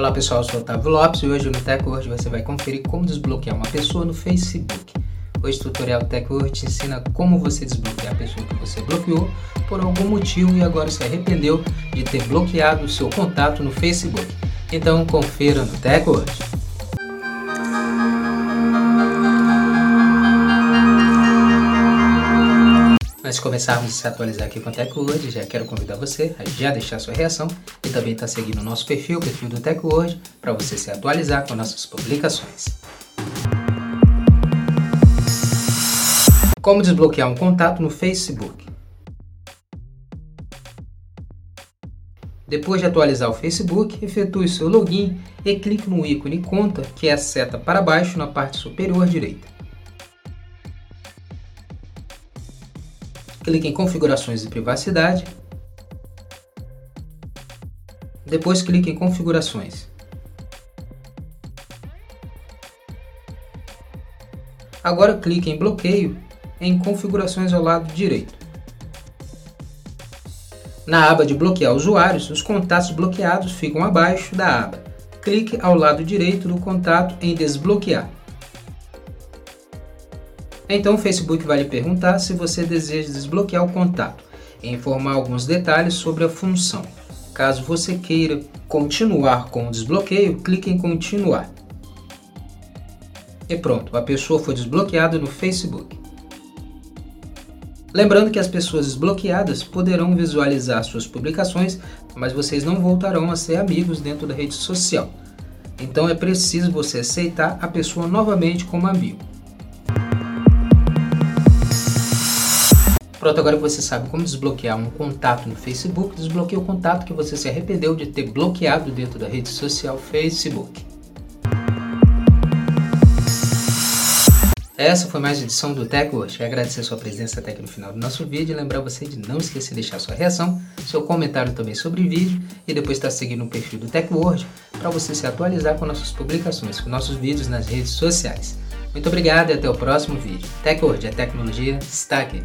Olá pessoal, eu sou o Otávio Lopes e hoje no TechWord você vai conferir como desbloquear uma pessoa no Facebook. Hoje o tutorial TechWord te ensina como você desbloquear a pessoa que você bloqueou por algum motivo e agora se arrependeu de ter bloqueado o seu contato no Facebook. Então confira no TechWord. Antes de começarmos a se atualizar aqui com o TechWord, já quero convidar você a já deixar sua reação e também estar tá seguindo o nosso perfil, o perfil do TechWord, para você se atualizar com nossas publicações. Como desbloquear um contato no Facebook? Depois de atualizar o Facebook, efetue seu login e clique no ícone Conta, que é a seta para baixo na parte superior direita. Clique em Configurações de Privacidade. Depois clique em Configurações. Agora clique em Bloqueio em Configurações ao lado direito. Na aba de Bloquear usuários, os contatos bloqueados ficam abaixo da aba. Clique ao lado direito do contato em Desbloquear. Então o Facebook vai lhe perguntar se você deseja desbloquear o contato e informar alguns detalhes sobre a função. Caso você queira continuar com o desbloqueio, clique em continuar. E pronto, a pessoa foi desbloqueada no Facebook. Lembrando que as pessoas desbloqueadas poderão visualizar suas publicações, mas vocês não voltarão a ser amigos dentro da rede social. Então é preciso você aceitar a pessoa novamente como amigo. Pronto, agora você sabe como desbloquear um contato no Facebook, desbloqueie o contato que você se arrependeu de ter bloqueado dentro da rede social Facebook. Essa foi mais uma edição do TechWatch. Quero agradecer sua presença até aqui no final do nosso vídeo e lembrar você de não esquecer de deixar sua reação, seu comentário também sobre o vídeo e depois estar seguindo o perfil do TechWord para você se atualizar com nossas publicações, com nossos vídeos nas redes sociais. Muito obrigado e até o próximo vídeo. TechWord, a tecnologia está aqui.